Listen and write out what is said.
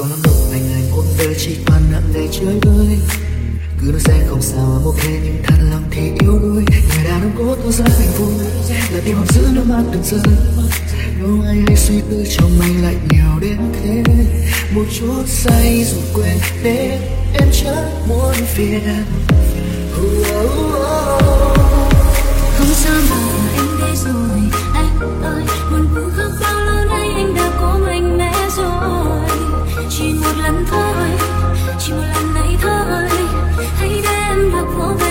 có một ngày ngày một giờ chỉ toàn nặng ngày chơi vơi cứ nói sẽ không sao mà ok nhưng thật lòng thì yếu đuối. Người đàn ông cố tỏ ra hạnh phúc, là tim hồng giữ nước mắt đừng rơi đâu ai hay suy tư trong anh lại nhiều đến thế. Một chút say dù quên để em chẳng muốn phiền. Không sao mà lần thôi chỉ một lần này thôi. Hãy để em được vô về